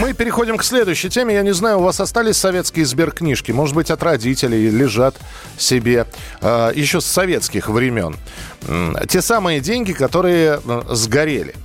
Мы переходим к следующей теме. Я не знаю, у вас остались советские сберкнижки? Может быть, от родителей лежат себе э, еще с советских времен. Те самые деньги, которые э, сгорели.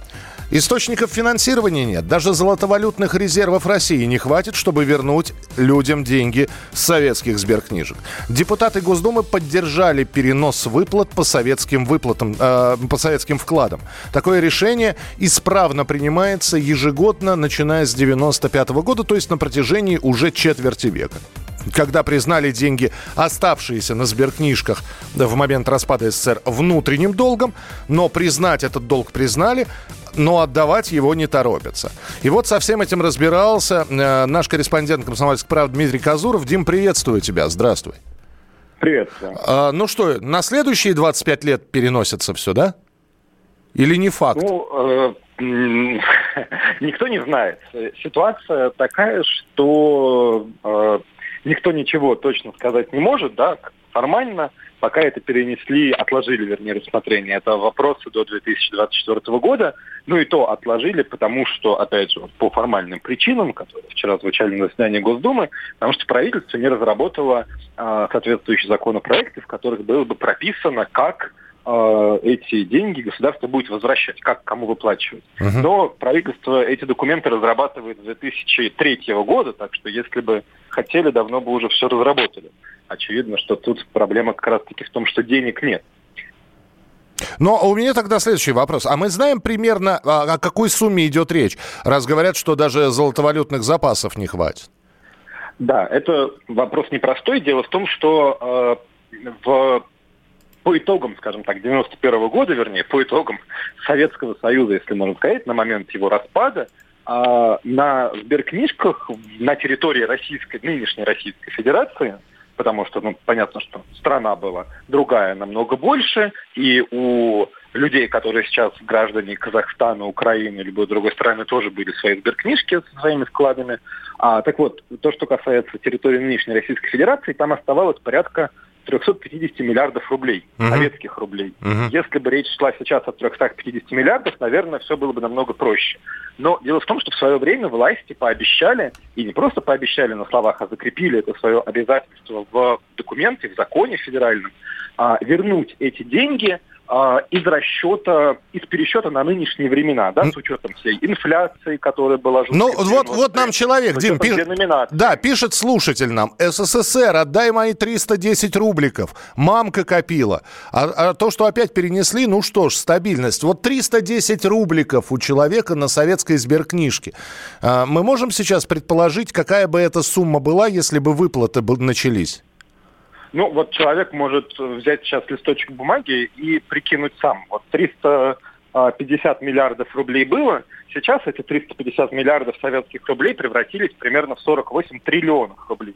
Источников финансирования нет. Даже золотовалютных резервов России не хватит, чтобы вернуть людям деньги с советских сберкнижек. Депутаты Госдумы поддержали перенос выплат по советским выплатам, э, по советским вкладам. Такое решение исправно принимается ежегодно, начиная с 95 года, то есть на протяжении уже четверти века когда признали деньги, оставшиеся на сберкнижках в момент распада СССР, внутренним долгом, но признать этот долг признали, но отдавать его не торопятся. И вот со всем этим разбирался э, наш корреспондент «Комсомольской правды» Дмитрий Казуров. Дим, приветствую тебя. Здравствуй. Привет. А, ну что, на следующие 25 лет переносится все, да? Или не факт? Ну, э, никто не знает. Ситуация такая, что э, никто ничего точно сказать не может, да, формально, пока это перенесли, отложили, вернее, рассмотрение этого вопроса до 2024 года, ну и то отложили, потому что, опять же, по формальным причинам, которые вчера звучали на заседании Госдумы, потому что правительство не разработало э, соответствующие законопроекты, в которых было бы прописано, как э, эти деньги государство будет возвращать, как кому выплачивать. Мгм. Но правительство эти документы разрабатывает с 2003 года, так что если бы хотели, давно бы уже все разработали. Очевидно, что тут проблема как раз-таки в том, что денег нет. Но у меня тогда следующий вопрос. А мы знаем примерно, а, о какой сумме идет речь, раз говорят, что даже золотовалютных запасов не хватит? Да, это вопрос непростой. Дело в том, что э, в, по итогам, скажем так, 91 года, вернее, по итогам Советского Союза, если можно сказать, на момент его распада, э, на сберкнижках на территории Российской, нынешней Российской Федерации, потому что, ну, понятно, что страна была другая намного больше, и у людей, которые сейчас граждане Казахстана, Украины, любой другой страны, тоже были свои сберкнижки со своими вкладами. А, так вот, то, что касается территории нынешней Российской Федерации, там оставалось порядка 350 миллиардов рублей, Мгм. советских рублей. Мгм. Если бы речь шла сейчас о 350 миллиардов, наверное, все было бы намного проще. Но дело в том, что в свое время власти пообещали, и не просто пообещали на словах, а закрепили это свое обязательство в документе, в законе федеральном, а, вернуть эти деньги из расчета, из пересчета на нынешние времена, да, с учетом всей инфляции, которая была Ну, вот, 90-е, вот нам человек, Дим, пишет... Да, пишет слушатель нам. СССР, отдай мои 310 рубликов. Мамка копила. А, а то, что опять перенесли, ну что ж, стабильность. Вот 310 рубликов у человека на советской сберкнижке. А, мы можем сейчас предположить, какая бы эта сумма была, если бы выплаты начались? Ну, вот человек может взять сейчас листочек бумаги и прикинуть сам. Вот 350 миллиардов рублей было, сейчас эти 350 миллиардов советских рублей превратились примерно в 48 триллионов рублей.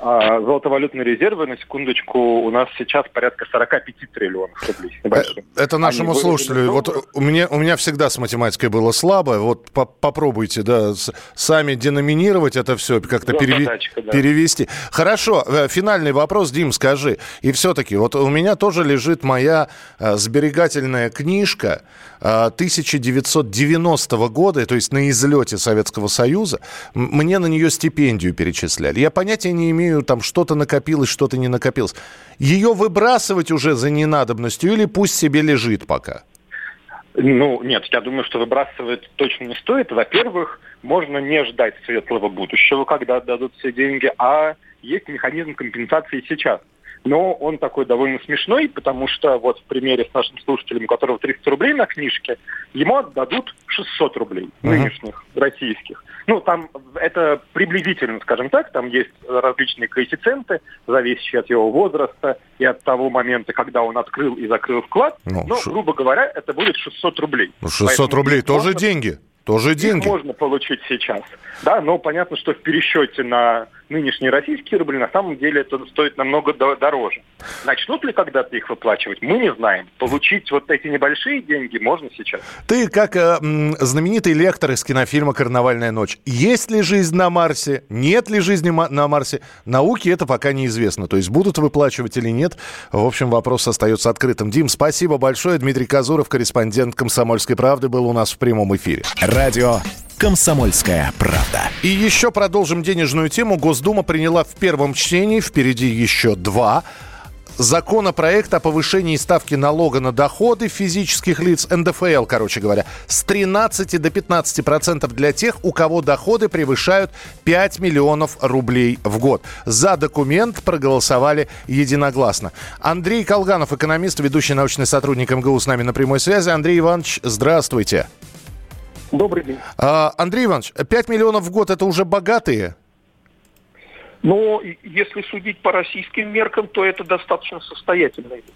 А золотовалютные резервы, на секундочку, у нас сейчас порядка 45 триллионов рублей. с небольшим. Э, Это нашему Они слушателю. Вот у меня, у меня всегда с математикой было слабо. Вот по- попробуйте, да, сами деноминировать это все, как-то Вот переве- задачка, да. перевести. Хорошо, э, финальный вопрос, Дим, скажи. И все-таки, вот у меня тоже лежит моя э, сберегательная книжка э, 1990 года, то есть на излете Советского Союза. Мне на нее стипендию перечисляли. Я понятия не имею, там что-то накопилось, что-то не накопилось. Ее выбрасывать уже за ненадобностью или пусть себе лежит пока? Ну, нет, я думаю, что выбрасывать точно не стоит. Во-первых, можно не ждать светлого будущего, когда отдадут все деньги, а есть механизм компенсации сейчас. Но он такой довольно смешной, потому что вот в примере с нашим слушателем, у которого 300 рублей на книжке, ему отдадут 600 рублей Мгм. нынешних, российских. Ну, там это приблизительно, скажем так, там есть различные коэффициенты, зависящие от его возраста и от того момента, когда он открыл и закрыл вклад. Ну, Но, шо- грубо говоря, это будет 600 рублей. Ну, 600 Поэтому рублей их тоже можно- деньги. Тоже их деньги. можно получить сейчас. Да, но понятно, что в пересчете на нынешние российские рубли, на самом деле это стоит намного дороже. Начнут ли когда-то их выплачивать, мы не знаем. Получить вот эти небольшие деньги можно сейчас. Ты как э, знаменитый лектор из кинофильма «Карнавальная ночь». Есть ли жизнь на Марсе? Нет ли жизни на Марсе? Науке это пока неизвестно. То есть будут выплачивать или нет? В общем, вопрос остается открытым. Дим, спасибо большое. Дмитрий Казуров, корреспондент «Комсомольской правды», был у нас в прямом эфире. Радио «Комсомольская правда». И еще продолжим денежную тему. Госдума приняла в первом чтении, впереди еще два законопроект о повышении ставки налога на доходы физических лиц, НДФЛ, короче говоря, с 13 до 15 процентов для тех, у кого доходы превышают 5 миллионов рублей в год. За документ проголосовали единогласно. Андрей Колганов, экономист, ведущий научный сотрудник МГУ с нами на прямой связи. Андрей Иванович, здравствуйте. Добрый день. А, Андрей Иванович, 5 миллионов в год это уже богатые? Ну, если судить по российским меркам, то это достаточно состоятельные люди.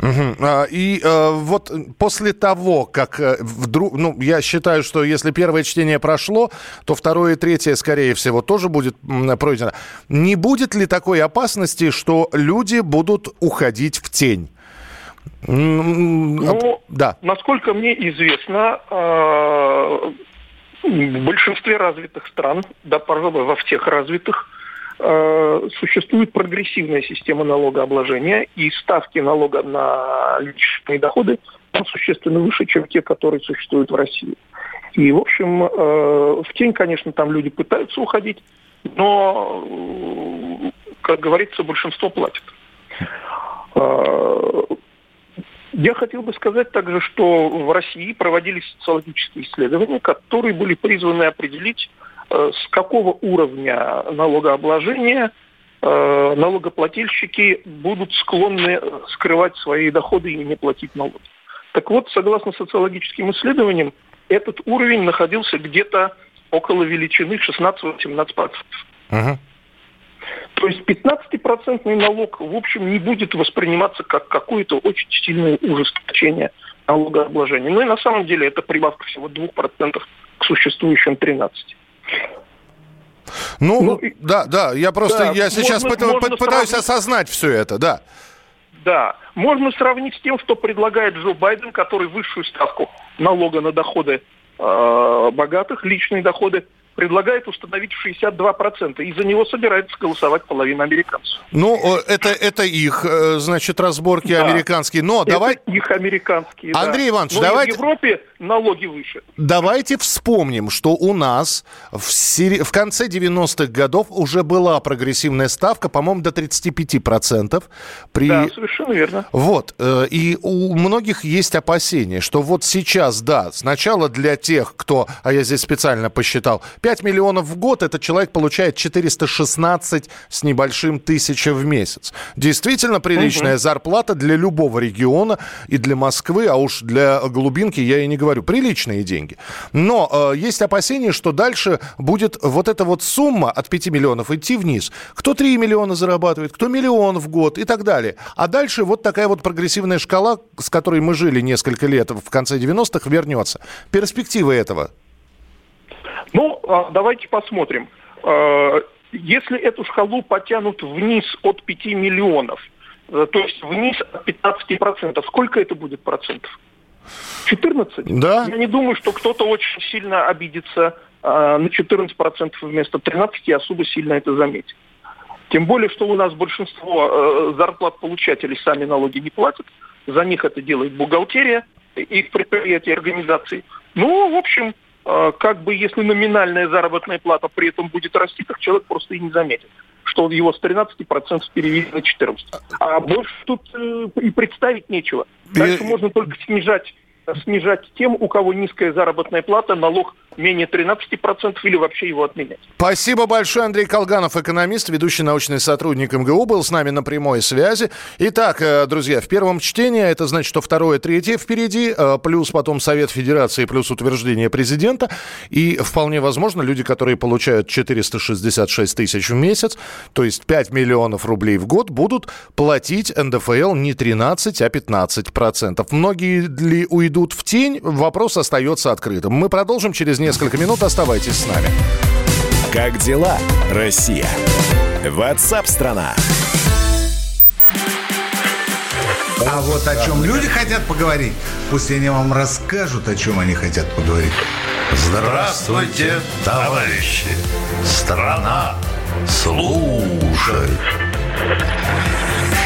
Угу. И э, вот после того, как э, вдруг, ну, я считаю, что если первое чтение прошло, то второе и третье, скорее всего, тоже будет пройдено. Не будет ли такой опасности, что люди будут уходить в тень? Ну, да. насколько мне известно, э, в большинстве развитых стран, да, пожалуй, во всех развитых, э, существует прогрессивная система налогообложения, и ставки налога на личные доходы там существенно выше, чем те, которые существуют в России. И, в общем, э, в тень, конечно, там люди пытаются уходить, но, как говорится, большинство платит. Я хотел бы сказать также, что в России проводились социологические исследования, которые были призваны определить, э, с какого уровня налогообложения э, налогоплательщики будут склонны скрывать свои доходы и не платить налоги. Так вот, согласно социологическим исследованиям, этот уровень находился где-то около величины 16-18%. Uh-huh. То есть 15% налог, в общем, не будет восприниматься как какое-то очень сильное ужесточение налогообложения. Ну и на самом деле это прибавка всего 2% к существующим 13%. Ну, ну да, да, я просто, да, я сейчас можно, можно пытаюсь сравнить... осознать все это, да. Да, можно сравнить с тем, что предлагает Джо Байден, который высшую ставку налога на доходы э, богатых, личные доходы, предлагает установить в 62%. И за него собирается голосовать половина американцев. Ну, это, это их, э, значит, разборки да. американские. Но это давай... их американские, Андрей да. Иванович, Но давайте... в Европе налоги выше. Давайте вспомним, что у нас в, сери... в конце 90-х годов уже была прогрессивная ставка, по-моему, до 35%. При... Да, совершенно верно. Вот. Э, и у многих есть опасения, что вот сейчас, да, сначала для тех, кто, а я здесь специально посчитал, 5 миллионов в год, этот человек получает 416 с небольшим тысяча в месяц. Действительно приличная угу. зарплата для любого региона и для Москвы, а уж для глубинки я и не говорю, приличные деньги. Но э, есть опасения, что дальше будет вот эта вот сумма от 5 миллионов идти вниз. Кто 3 миллиона зарабатывает, кто миллион в год и так далее. А дальше вот такая вот прогрессивная шкала, с которой мы жили несколько лет в конце 90-х, вернется. Перспективы этого ну, а, давайте посмотрим. А, если эту шкалу потянут вниз от 5 миллионов, э, то есть вниз от 15%, сколько это будет процентов? 14? Да. Я не думаю, что кто-то очень сильно обидится э, на 14% вместо 13% и особо сильно это заметит. Тем более, что у нас большинство э, зарплат получателей сами налоги не платят. За них это делает бухгалтерия, их предприятия и организации. Ну, в общем, а, как бы если номинальная заработная плата при этом будет расти, так человек просто и не заметит что его с 13% перевели на 14%. А больше тут э, и представить нечего. Дальше можно только снижать снижать тем, у кого низкая заработная плата, налог менее 13% или вообще его отменять. Спасибо большое. Андрей Колганов, экономист, ведущий научный сотрудник МГУ, был с нами на прямой связи. Итак, э, друзья, в первом чтении, это значит, что второе, третье впереди, э, плюс потом Совет Федерации, плюс утверждение президента. И вполне возможно, люди, которые получают 466 тысяч в месяц, то есть 5 миллионов рублей в год, будут платить НДФЛ не 13, а 15 процентов. Многие ли уйдут в тень? Вопрос остается открытым. Мы продолжим через несколько минут. Оставайтесь с нами. Как дела, Россия? Ватсап-страна! А вот о чем люди хотят поговорить, пусть они вам расскажут, о чем они хотят поговорить. Здравствуйте, товарищи! Страна служит!